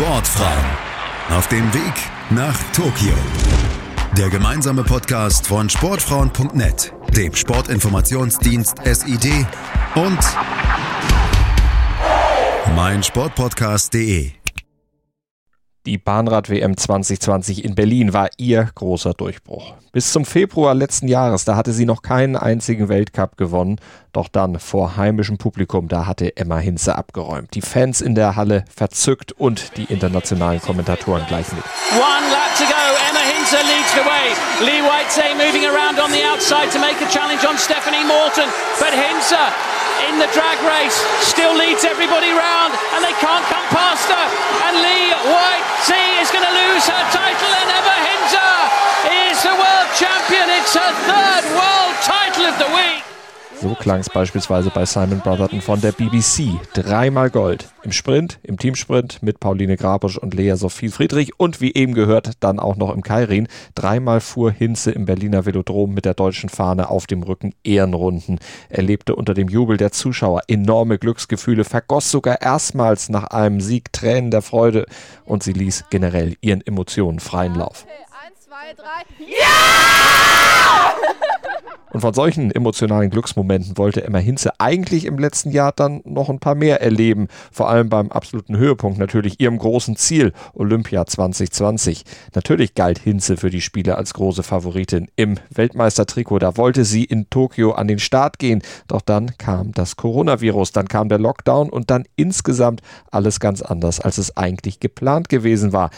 Sportfrauen auf dem Weg nach Tokio. Der gemeinsame Podcast von Sportfrauen.net, dem Sportinformationsdienst SID und meinsportpodcast.de. Die Bahnrad-WM 2020 in Berlin war ihr großer Durchbruch. Bis zum Februar letzten Jahres, da hatte sie noch keinen einzigen Weltcup gewonnen. Doch dann vor heimischem Publikum, da hatte Emma Hinze abgeräumt. Die Fans in der Halle verzückt und die internationalen Kommentatoren gleich mit. One lap to go. Emma Hinze leads the way. Lee Whitesay moving around on the outside to make a challenge on Stephanie Morton. But Hinze in the drag race still leads everybody round and they can't come past her. And Lee Whitesay is going to lose her title and Emma Hinze is the world champion. It's her third world title of the week. So klang es beispielsweise bei Simon Brotherton von der BBC. Dreimal Gold. Im Sprint, im Teamsprint mit Pauline Grabusch und Lea Sophie Friedrich und wie eben gehört, dann auch noch im Kairin. Dreimal fuhr Hinze im Berliner Velodrom mit der deutschen Fahne auf dem Rücken Ehrenrunden. Er lebte unter dem Jubel der Zuschauer enorme Glücksgefühle, vergoss sogar erstmals nach einem Sieg Tränen der Freude und sie ließ generell ihren Emotionen freien Lauf. Okay, eins, zwei, drei. Ja! Und von solchen emotionalen Glücksmomenten wollte Emma Hinze eigentlich im letzten Jahr dann noch ein paar mehr erleben. Vor allem beim absoluten Höhepunkt natürlich ihrem großen Ziel, Olympia 2020. Natürlich galt Hinze für die Spiele als große Favoritin im Weltmeistertrikot. Da wollte sie in Tokio an den Start gehen. Doch dann kam das Coronavirus, dann kam der Lockdown und dann insgesamt alles ganz anders, als es eigentlich geplant gewesen war.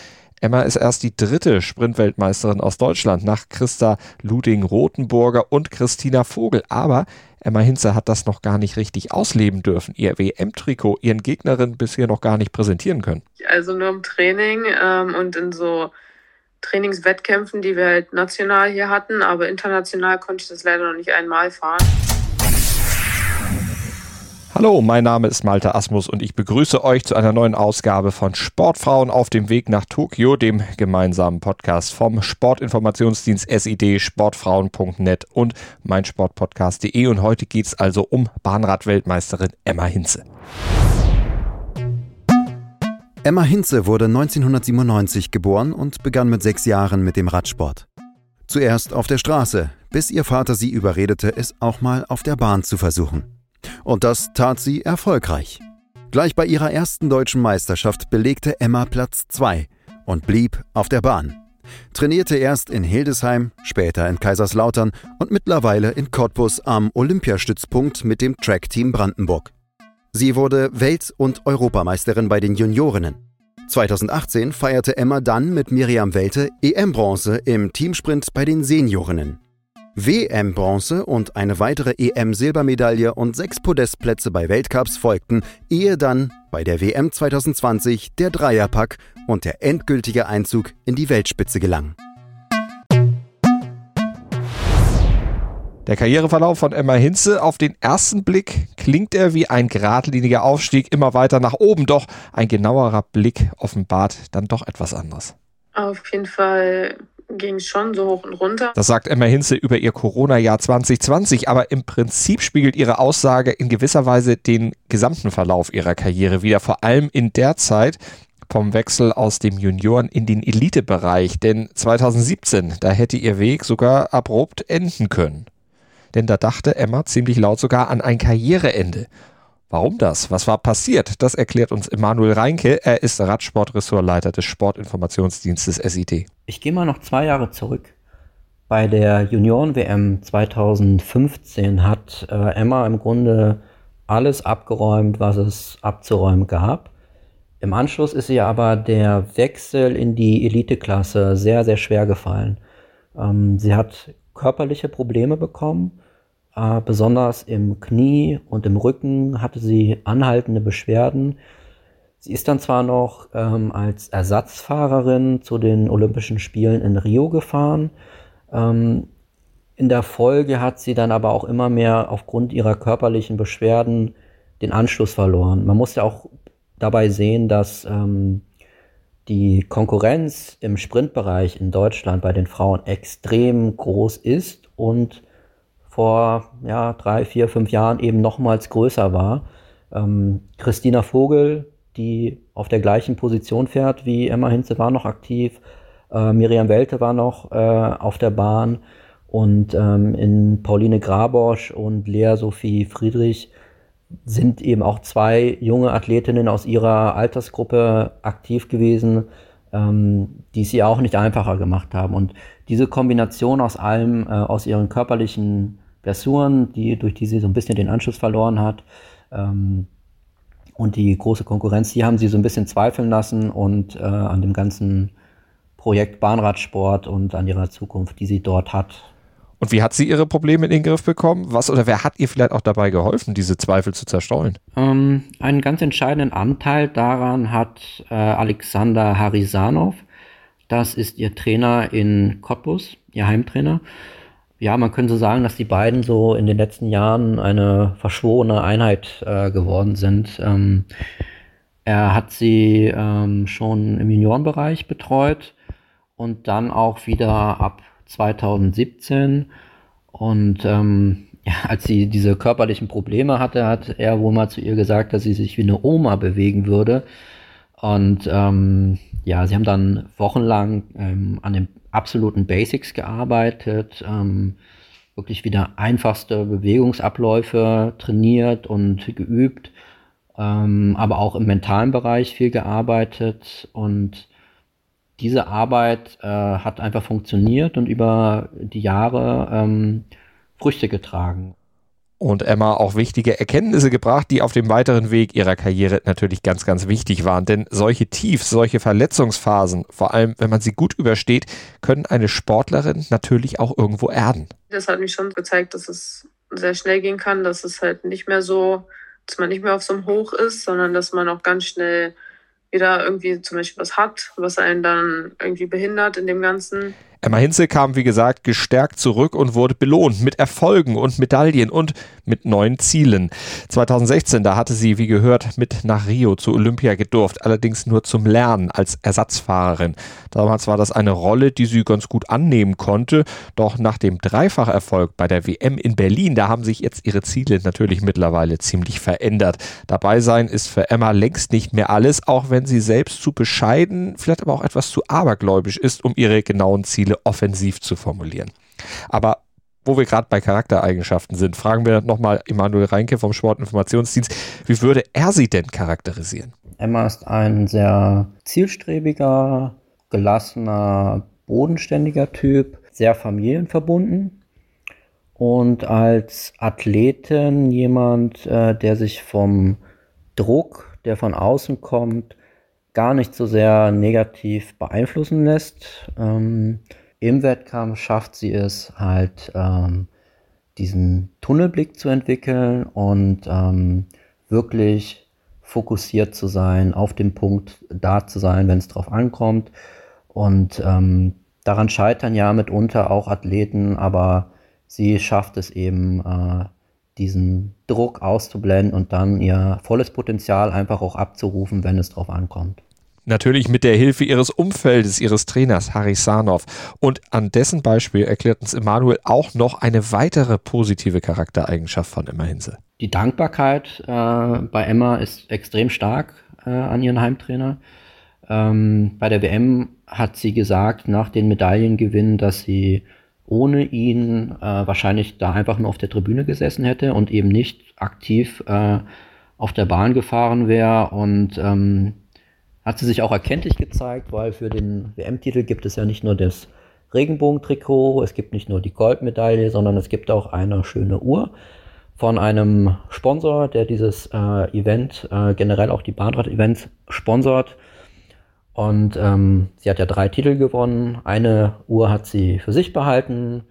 Emma ist erst die dritte Sprintweltmeisterin aus Deutschland nach Christa Luding-Rothenburger und Christina Vogel. Aber Emma Hinze hat das noch gar nicht richtig ausleben dürfen. Ihr WM-Trikot ihren Gegnerinnen bisher noch gar nicht präsentieren können. Also nur im Training ähm, und in so Trainingswettkämpfen, die wir halt national hier hatten, aber international konnte ich das leider noch nicht einmal fahren. Hallo, mein Name ist Malte Asmus und ich begrüße euch zu einer neuen Ausgabe von Sportfrauen auf dem Weg nach Tokio, dem gemeinsamen Podcast vom Sportinformationsdienst SID, sportfrauen.net und meinsportpodcast.de. Und heute geht es also um Bahnradweltmeisterin Emma Hinze. Emma Hinze wurde 1997 geboren und begann mit sechs Jahren mit dem Radsport. Zuerst auf der Straße, bis ihr Vater sie überredete, es auch mal auf der Bahn zu versuchen. Und das tat sie erfolgreich. Gleich bei ihrer ersten deutschen Meisterschaft belegte Emma Platz 2 und blieb auf der Bahn. Trainierte erst in Hildesheim, später in Kaiserslautern und mittlerweile in Cottbus am Olympiastützpunkt mit dem Track-Team Brandenburg. Sie wurde Welt- und Europameisterin bei den Juniorinnen. 2018 feierte Emma dann mit Miriam Welte EM-Bronze im Teamsprint bei den Seniorinnen. WM-Bronze und eine weitere EM-Silbermedaille und sechs Podestplätze bei Weltcups folgten, ehe dann bei der WM 2020 der Dreierpack und der endgültige Einzug in die Weltspitze gelang. Der Karriereverlauf von Emma Hinze auf den ersten Blick klingt er wie ein geradliniger Aufstieg immer weiter nach oben, doch ein genauerer Blick offenbart dann doch etwas anderes. Auf jeden Fall ging schon so hoch und runter. Das sagt Emma Hinze über ihr Corona-Jahr 2020, aber im Prinzip spiegelt ihre Aussage in gewisser Weise den gesamten Verlauf ihrer Karriere wieder, vor allem in der Zeit, vom Wechsel aus dem Junioren in den Elitebereich, denn 2017, da hätte ihr Weg sogar abrupt enden können. Denn da dachte Emma ziemlich laut sogar an ein Karriereende. Warum das? Was war passiert? Das erklärt uns Emanuel Reinke. Er ist Radsport-Ressortleiter des Sportinformationsdienstes SIT. Ich gehe mal noch zwei Jahre zurück. Bei der Junioren-WM 2015 hat äh, Emma im Grunde alles abgeräumt, was es abzuräumen gab. Im Anschluss ist ihr aber der Wechsel in die Eliteklasse sehr, sehr schwer gefallen. Ähm, sie hat körperliche Probleme bekommen äh, besonders im Knie und im Rücken hatte sie anhaltende Beschwerden. Sie ist dann zwar noch ähm, als Ersatzfahrerin zu den Olympischen Spielen in Rio gefahren. Ähm, in der Folge hat sie dann aber auch immer mehr aufgrund ihrer körperlichen Beschwerden den Anschluss verloren. Man muss ja auch dabei sehen, dass ähm, die Konkurrenz im Sprintbereich in Deutschland bei den Frauen extrem groß ist und vor ja, drei, vier, fünf Jahren eben nochmals größer war. Ähm, Christina Vogel, die auf der gleichen Position fährt wie Emma Hinze war noch aktiv. Äh, Miriam Welte war noch äh, auf der Bahn und ähm, in Pauline Grabosch und Lea Sophie Friedrich sind eben auch zwei junge Athletinnen aus ihrer Altersgruppe aktiv gewesen, ähm, die es ihr auch nicht einfacher gemacht haben. Und diese Kombination aus allem, äh, aus ihren körperlichen Blessuren, die, durch die sie so ein bisschen den Anschluss verloren hat, ähm, und die große Konkurrenz, die haben sie so ein bisschen zweifeln lassen und äh, an dem ganzen Projekt Bahnradsport und an ihrer Zukunft, die sie dort hat. Und wie hat sie ihre Probleme in den Griff bekommen? Was oder wer hat ihr vielleicht auch dabei geholfen, diese Zweifel zu zerstreuen? Ähm, einen ganz entscheidenden Anteil daran hat äh, Alexander Harisanov. Das ist ihr Trainer in Cottbus, ihr Heimtrainer ja, man könnte sagen, dass die beiden so in den letzten Jahren eine verschworene Einheit äh, geworden sind. Ähm, er hat sie ähm, schon im Juniorenbereich betreut und dann auch wieder ab 2017. Und ähm, ja, als sie diese körperlichen Probleme hatte, hat er wohl mal zu ihr gesagt, dass sie sich wie eine Oma bewegen würde. Und ähm, ja, sie haben dann wochenlang ähm, an den absoluten Basics gearbeitet, ähm, wirklich wieder einfachste Bewegungsabläufe trainiert und geübt, ähm, aber auch im mentalen Bereich viel gearbeitet. Und diese Arbeit äh, hat einfach funktioniert und über die Jahre ähm, Früchte getragen und Emma auch wichtige Erkenntnisse gebracht, die auf dem weiteren Weg ihrer Karriere natürlich ganz, ganz wichtig waren. Denn solche Tiefs, solche Verletzungsphasen, vor allem wenn man sie gut übersteht, können eine Sportlerin natürlich auch irgendwo erden. Das hat mich schon gezeigt, dass es sehr schnell gehen kann, dass es halt nicht mehr so, dass man nicht mehr auf so einem Hoch ist, sondern dass man auch ganz schnell wieder irgendwie zum Beispiel was hat, was einen dann irgendwie behindert in dem Ganzen. Emma Hinze kam, wie gesagt, gestärkt zurück und wurde belohnt mit Erfolgen und Medaillen und mit neuen Zielen. 2016, da hatte sie, wie gehört, mit nach Rio zu Olympia gedurft, allerdings nur zum Lernen als Ersatzfahrerin. Damals war das eine Rolle, die sie ganz gut annehmen konnte, doch nach dem Dreifacherfolg bei der WM in Berlin, da haben sich jetzt ihre Ziele natürlich mittlerweile ziemlich verändert. Dabei sein ist für Emma längst nicht mehr alles, auch wenn sie selbst zu bescheiden, vielleicht aber auch etwas zu abergläubisch ist, um ihre genauen Ziele Ziele offensiv zu formulieren. Aber wo wir gerade bei Charaktereigenschaften sind, fragen wir nochmal Emanuel Reinke vom Sportinformationsdienst, wie würde er sie denn charakterisieren? Emma ist ein sehr zielstrebiger, gelassener, bodenständiger Typ, sehr familienverbunden und als Athletin jemand, äh, der sich vom Druck, der von außen kommt, gar nicht so sehr negativ beeinflussen lässt. Ähm, im Wettkampf schafft sie es halt, ähm, diesen Tunnelblick zu entwickeln und ähm, wirklich fokussiert zu sein, auf dem Punkt da zu sein, wenn es drauf ankommt. Und ähm, daran scheitern ja mitunter auch Athleten, aber sie schafft es eben, äh, diesen Druck auszublenden und dann ihr volles Potenzial einfach auch abzurufen, wenn es drauf ankommt. Natürlich mit der Hilfe ihres Umfeldes, ihres Trainers Harry Sarnow. Und an dessen Beispiel erklärt uns Emanuel auch noch eine weitere positive Charaktereigenschaft von Emma Hinse. Die Dankbarkeit äh, bei Emma ist extrem stark äh, an ihren Heimtrainer. Ähm, bei der WM hat sie gesagt, nach den Medaillengewinn, dass sie ohne ihn äh, wahrscheinlich da einfach nur auf der Tribüne gesessen hätte und eben nicht aktiv äh, auf der Bahn gefahren wäre. Und ähm, hat sie sich auch erkenntlich gezeigt, weil für den WM-Titel gibt es ja nicht nur das Regenbogentrikot, es gibt nicht nur die Goldmedaille, sondern es gibt auch eine schöne Uhr von einem Sponsor, der dieses äh, Event, äh, generell auch die Bahnrad-Events sponsort. Und ähm, sie hat ja drei Titel gewonnen. Eine Uhr hat sie für sich behalten,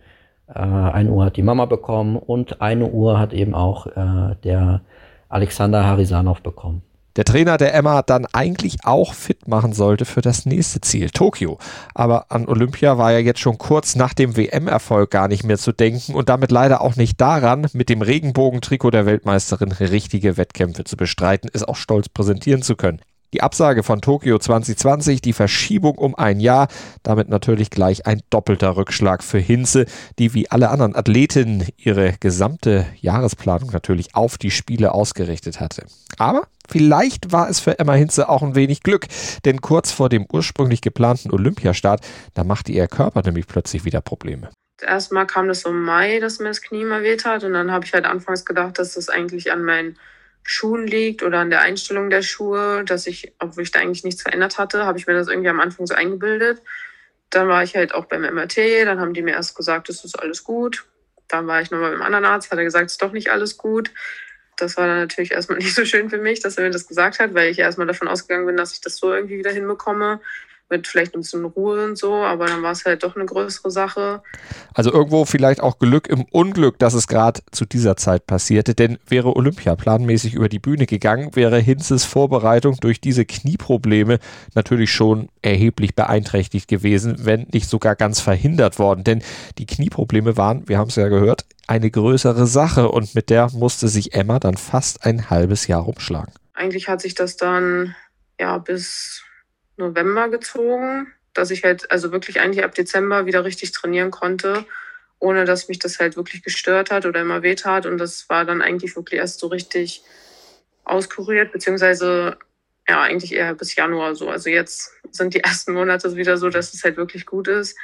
äh, eine Uhr hat die Mama bekommen und eine Uhr hat eben auch äh, der Alexander Harisanov bekommen der Trainer der Emma dann eigentlich auch fit machen sollte für das nächste Ziel, Tokio. Aber an Olympia war ja jetzt schon kurz nach dem WM-Erfolg gar nicht mehr zu denken und damit leider auch nicht daran, mit dem Regenbogentrikot der Weltmeisterin richtige Wettkämpfe zu bestreiten, es auch stolz präsentieren zu können. Die Absage von Tokio 2020, die Verschiebung um ein Jahr, damit natürlich gleich ein doppelter Rückschlag für Hinze, die wie alle anderen Athletinnen ihre gesamte Jahresplanung natürlich auf die Spiele ausgerichtet hatte. Aber vielleicht war es für Emma Hinze auch ein wenig Glück, denn kurz vor dem ursprünglich geplanten Olympiastart, da machte ihr Körper nämlich plötzlich wieder Probleme. Erstmal kam das im Mai, dass mir das Knie mal weht hat und dann habe ich halt anfangs gedacht, dass das eigentlich an meinen Schuhen liegt oder an der Einstellung der Schuhe, dass ich, obwohl ich da eigentlich nichts verändert hatte, habe ich mir das irgendwie am Anfang so eingebildet. Dann war ich halt auch beim MRT, dann haben die mir erst gesagt, es ist alles gut. Dann war ich nochmal beim anderen Arzt, hat er gesagt, es ist doch nicht alles gut. Das war dann natürlich erstmal nicht so schön für mich, dass er mir das gesagt hat, weil ich erstmal davon ausgegangen bin, dass ich das so irgendwie wieder hinbekomme mit vielleicht ein bisschen Ruhe und so, aber dann war es halt doch eine größere Sache. Also irgendwo vielleicht auch Glück im Unglück, dass es gerade zu dieser Zeit passierte, denn wäre Olympia planmäßig über die Bühne gegangen, wäre Hinzes Vorbereitung durch diese Knieprobleme natürlich schon erheblich beeinträchtigt gewesen, wenn nicht sogar ganz verhindert worden, denn die Knieprobleme waren, wir haben es ja gehört, eine größere Sache und mit der musste sich Emma dann fast ein halbes Jahr rumschlagen. Eigentlich hat sich das dann ja bis November gezogen, dass ich halt also wirklich eigentlich ab Dezember wieder richtig trainieren konnte, ohne dass mich das halt wirklich gestört hat oder immer weht hat. Und das war dann eigentlich wirklich erst so richtig auskuriert, beziehungsweise ja, eigentlich eher bis Januar so. Also jetzt sind die ersten Monate wieder so, dass es halt wirklich gut ist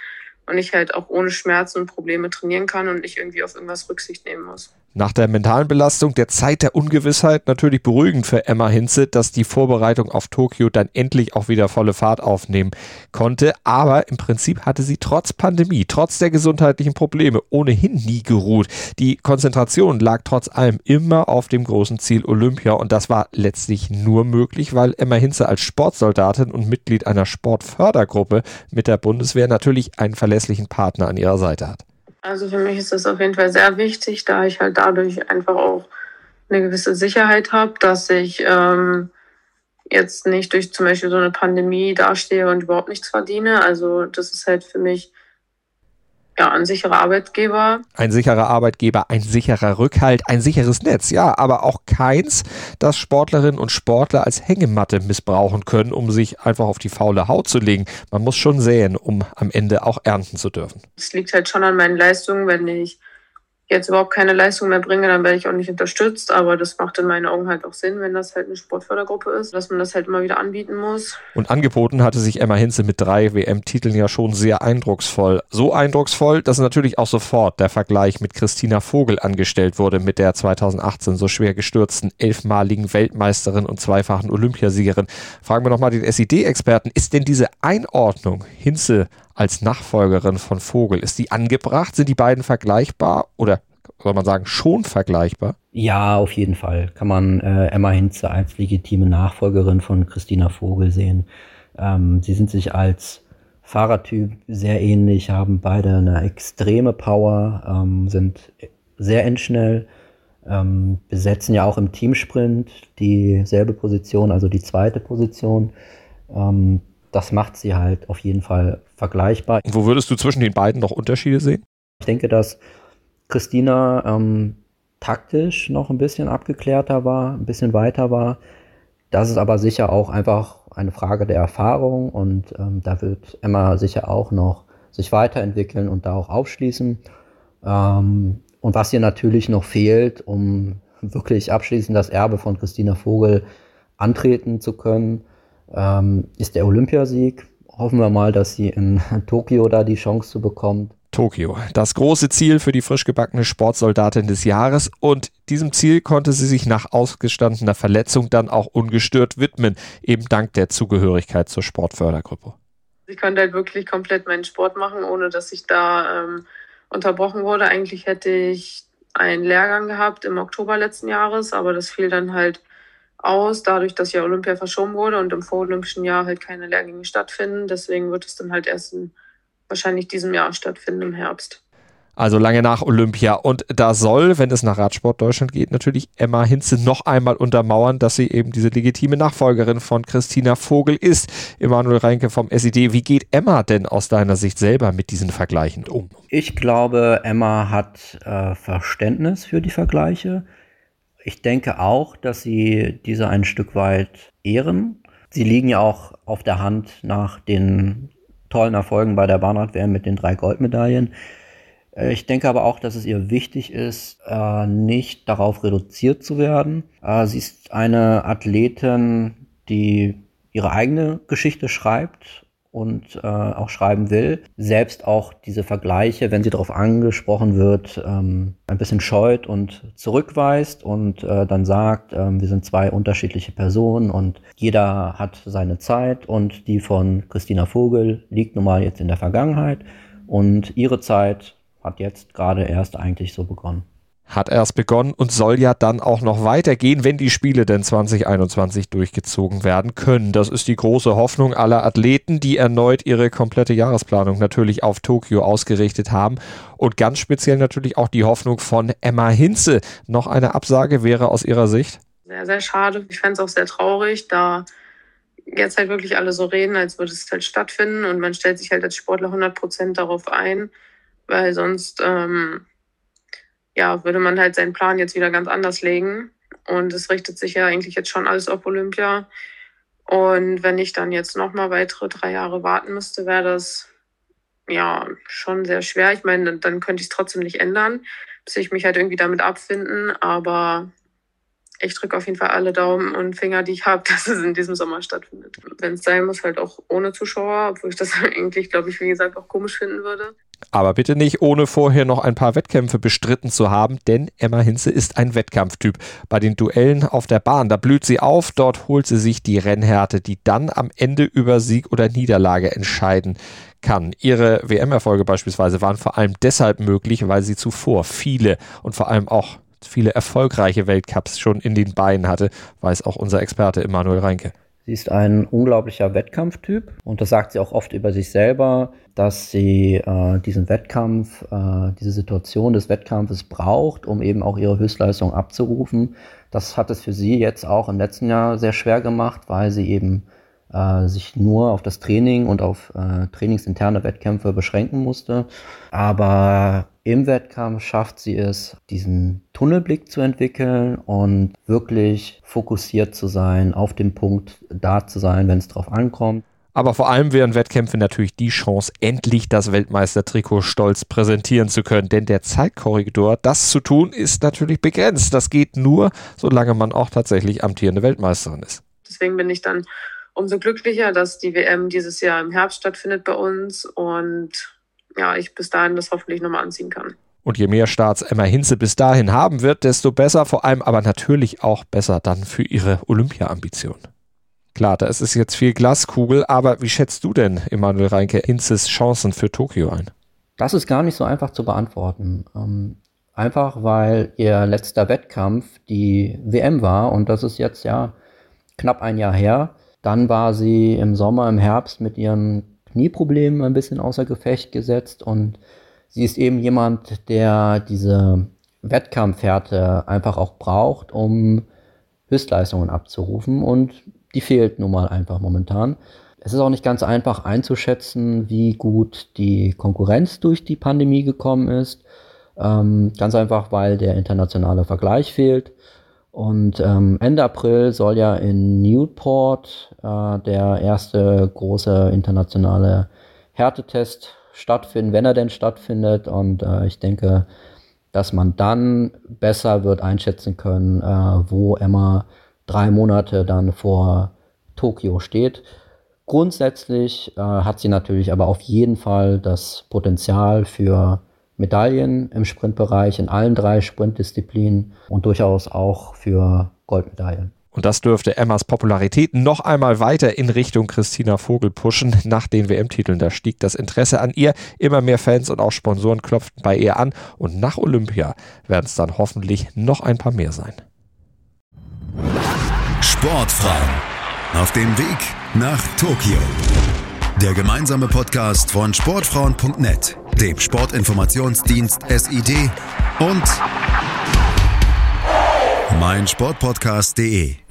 und ich halt auch ohne Schmerzen und Probleme trainieren kann und nicht irgendwie auf irgendwas Rücksicht nehmen muss. Nach der mentalen Belastung, der Zeit der Ungewissheit natürlich beruhigend für Emma Hinze, dass die Vorbereitung auf Tokio dann endlich auch wieder volle Fahrt aufnehmen konnte. Aber im Prinzip hatte sie trotz Pandemie, trotz der gesundheitlichen Probleme ohnehin nie geruht. Die Konzentration lag trotz allem immer auf dem großen Ziel Olympia und das war letztlich nur möglich, weil Emma Hinze als Sportsoldatin und Mitglied einer Sportfördergruppe mit der Bundeswehr natürlich einen verlässlichen Partner an ihrer Seite hat. Also für mich ist das auf jeden Fall sehr wichtig, da ich halt dadurch einfach auch eine gewisse Sicherheit habe, dass ich ähm, jetzt nicht durch zum Beispiel so eine Pandemie dastehe und überhaupt nichts verdiene. Also das ist halt für mich ja, ein sicherer Arbeitgeber. Ein sicherer Arbeitgeber, ein sicherer Rückhalt, ein sicheres Netz, ja, aber auch keins, das Sportlerinnen und Sportler als Hängematte missbrauchen können, um sich einfach auf die faule Haut zu legen. Man muss schon säen, um am Ende auch ernten zu dürfen. Es liegt halt schon an meinen Leistungen, wenn ich jetzt überhaupt keine Leistung mehr bringe, dann werde ich auch nicht unterstützt. Aber das macht in meinen Augen halt auch Sinn, wenn das halt eine Sportfördergruppe ist, dass man das halt immer wieder anbieten muss. Und angeboten hatte sich Emma Hinze mit drei WM-Titeln ja schon sehr eindrucksvoll. So eindrucksvoll, dass natürlich auch sofort der Vergleich mit Christina Vogel angestellt wurde, mit der 2018 so schwer gestürzten elfmaligen Weltmeisterin und zweifachen Olympiasiegerin. Fragen wir nochmal den SID-Experten, ist denn diese Einordnung Hinze als Nachfolgerin von Vogel. Ist die angebracht? Sind die beiden vergleichbar oder soll man sagen schon vergleichbar? Ja, auf jeden Fall kann man äh, Emma Hinze als legitime Nachfolgerin von Christina Vogel sehen. Ähm, sie sind sich als Fahrertyp sehr ähnlich, haben beide eine extreme Power, ähm, sind sehr endschnell, ähm, besetzen ja auch im Teamsprint dieselbe Position, also die zweite Position. Das macht sie halt auf jeden Fall vergleichbar. Und wo würdest du zwischen den beiden noch Unterschiede sehen? Ich denke, dass Christina ähm, taktisch noch ein bisschen abgeklärter war, ein bisschen weiter war. Das ist aber sicher auch einfach eine Frage der Erfahrung und ähm, da wird Emma sicher auch noch sich weiterentwickeln und da auch aufschließen. Ähm, und was ihr natürlich noch fehlt, um wirklich abschließend das Erbe von Christina Vogel antreten zu können, ähm, ist der Olympiasieg. Hoffen wir mal, dass sie in Tokio da die Chance zu bekommt. Tokio, das große Ziel für die frisch gebackene Sportsoldatin des Jahres und diesem Ziel konnte sie sich nach ausgestandener Verletzung dann auch ungestört widmen, eben dank der Zugehörigkeit zur Sportfördergruppe. Ich konnte halt wirklich komplett meinen Sport machen, ohne dass ich da ähm, unterbrochen wurde. Eigentlich hätte ich einen Lehrgang gehabt im Oktober letzten Jahres, aber das fiel dann halt aus, dadurch, dass ja Olympia verschoben wurde und im vorolympischen Jahr halt keine Lehrgänge stattfinden. Deswegen wird es dann halt erst in wahrscheinlich diesem Jahr stattfinden im Herbst. Also lange nach Olympia. Und da soll, wenn es nach Radsport Deutschland geht, natürlich Emma Hinze noch einmal untermauern, dass sie eben diese legitime Nachfolgerin von Christina Vogel ist. Emanuel Reinke vom SED. Wie geht Emma denn aus deiner Sicht selber mit diesen Vergleichen um? Ich glaube, Emma hat äh, Verständnis für die Vergleiche. Ich denke auch, dass sie diese ein Stück weit ehren. Sie liegen ja auch auf der Hand nach den tollen Erfolgen bei der Bahnrad-WM mit den drei Goldmedaillen. Äh, ich denke aber auch, dass es ihr wichtig ist, äh, nicht darauf reduziert zu werden. Äh, sie ist eine Athletin, die ihre eigene Geschichte schreibt und äh, auch schreiben will, selbst auch diese Vergleiche, wenn sie darauf angesprochen wird, ähm, ein bisschen scheut und zurückweist und äh, dann sagt, äh, wir sind zwei unterschiedliche Personen und jeder hat seine Zeit und die von Christina Vogel liegt nun mal jetzt in der Vergangenheit und ihre Zeit hat jetzt gerade erst eigentlich so begonnen hat erst begonnen und soll ja dann auch noch weitergehen, wenn die Spiele denn 2021 durchgezogen werden können. Das ist die große Hoffnung aller Athleten, die erneut ihre komplette Jahresplanung natürlich auf Tokio ausgerichtet haben. Und ganz speziell natürlich auch die Hoffnung von Emma Hinze. Noch eine Absage wäre aus ihrer Sicht? Sehr, sehr schade. Ich fände es auch sehr traurig, da jetzt halt wirklich alle so reden, als würde es halt stattfinden und man stellt sich halt als Sportler 100 Prozent darauf ein, weil sonst ähm, ja, würde man halt seinen Plan jetzt wieder ganz anders legen. Und es richtet sich ja eigentlich jetzt schon alles auf Olympia. Und wenn ich dann jetzt nochmal weitere drei Jahre warten müsste, wäre das ja schon sehr schwer. Ich meine, dann könnte ich es trotzdem nicht ändern, bis ich mich halt irgendwie damit abfinden. Aber ich drücke auf jeden Fall alle Daumen und Finger, die ich habe, dass es in diesem Sommer stattfindet. Wenn es sein muss, halt auch ohne Zuschauer, obwohl ich das eigentlich, glaube ich, wie gesagt, auch komisch finden würde. Aber bitte nicht, ohne vorher noch ein paar Wettkämpfe bestritten zu haben, denn Emma Hinze ist ein Wettkampftyp. Bei den Duellen auf der Bahn, da blüht sie auf, dort holt sie sich die Rennhärte, die dann am Ende über Sieg oder Niederlage entscheiden kann. Ihre WM-Erfolge beispielsweise waren vor allem deshalb möglich, weil sie zuvor viele und vor allem auch viele erfolgreiche Weltcups schon in den Beinen hatte, weiß auch unser Experte Emanuel Reinke. Sie ist ein unglaublicher Wettkampftyp und das sagt sie auch oft über sich selber, dass sie äh, diesen Wettkampf, äh, diese Situation des Wettkampfes braucht, um eben auch ihre Höchstleistung abzurufen. Das hat es für sie jetzt auch im letzten Jahr sehr schwer gemacht, weil sie eben äh, sich nur auf das Training und auf äh, trainingsinterne Wettkämpfe beschränken musste. Aber im Wettkampf schafft sie es, diesen Tunnelblick zu entwickeln und wirklich fokussiert zu sein, auf dem Punkt da zu sein, wenn es drauf ankommt. Aber vor allem wären Wettkämpfe natürlich die Chance, endlich das Weltmeistertrikot stolz präsentieren zu können. Denn der Zeitkorridor, das zu tun, ist natürlich begrenzt. Das geht nur, solange man auch tatsächlich amtierende Weltmeisterin ist. Deswegen bin ich dann umso glücklicher, dass die WM dieses Jahr im Herbst stattfindet bei uns und ja, ich bis dahin das hoffentlich nochmal anziehen kann. Und je mehr Starts Emma Hinze bis dahin haben wird, desto besser, vor allem aber natürlich auch besser dann für ihre Olympia-Ambition. Klar, da ist es jetzt viel Glaskugel, aber wie schätzt du denn, Emanuel Reinke, Hinzes Chancen für Tokio ein? Das ist gar nicht so einfach zu beantworten. Ähm, einfach weil ihr letzter Wettkampf die WM war und das ist jetzt ja knapp ein Jahr her. Dann war sie im Sommer, im Herbst mit ihren Knieproblemen ein bisschen außer Gefecht gesetzt und sie ist eben jemand, der diese Wettkampfhärte einfach auch braucht, um Höchstleistungen abzurufen und die fehlt nun mal einfach momentan. Es ist auch nicht ganz einfach einzuschätzen, wie gut die Konkurrenz durch die Pandemie gekommen ist. Ähm, ganz einfach, weil der internationale Vergleich fehlt. Und ähm, Ende April soll ja in Newport äh, der erste große internationale Härtetest stattfinden, wenn er denn stattfindet. Und äh, ich denke, dass man dann besser wird einschätzen können, äh, wo Emma drei Monate dann vor Tokio steht. Grundsätzlich äh, hat sie natürlich aber auf jeden Fall das Potenzial für Medaillen im Sprintbereich in allen drei Sprintdisziplinen und durchaus auch für Goldmedaillen. Und das dürfte Emmas Popularität noch einmal weiter in Richtung Christina Vogel pushen nach den WM-Titeln. Da stieg das Interesse an ihr. Immer mehr Fans und auch Sponsoren klopften bei ihr an. Und nach Olympia werden es dann hoffentlich noch ein paar mehr sein. Sportfrauen auf dem Weg nach Tokio. Der gemeinsame Podcast von Sportfrauen.net, dem Sportinformationsdienst SID und meinsportpodcast.de.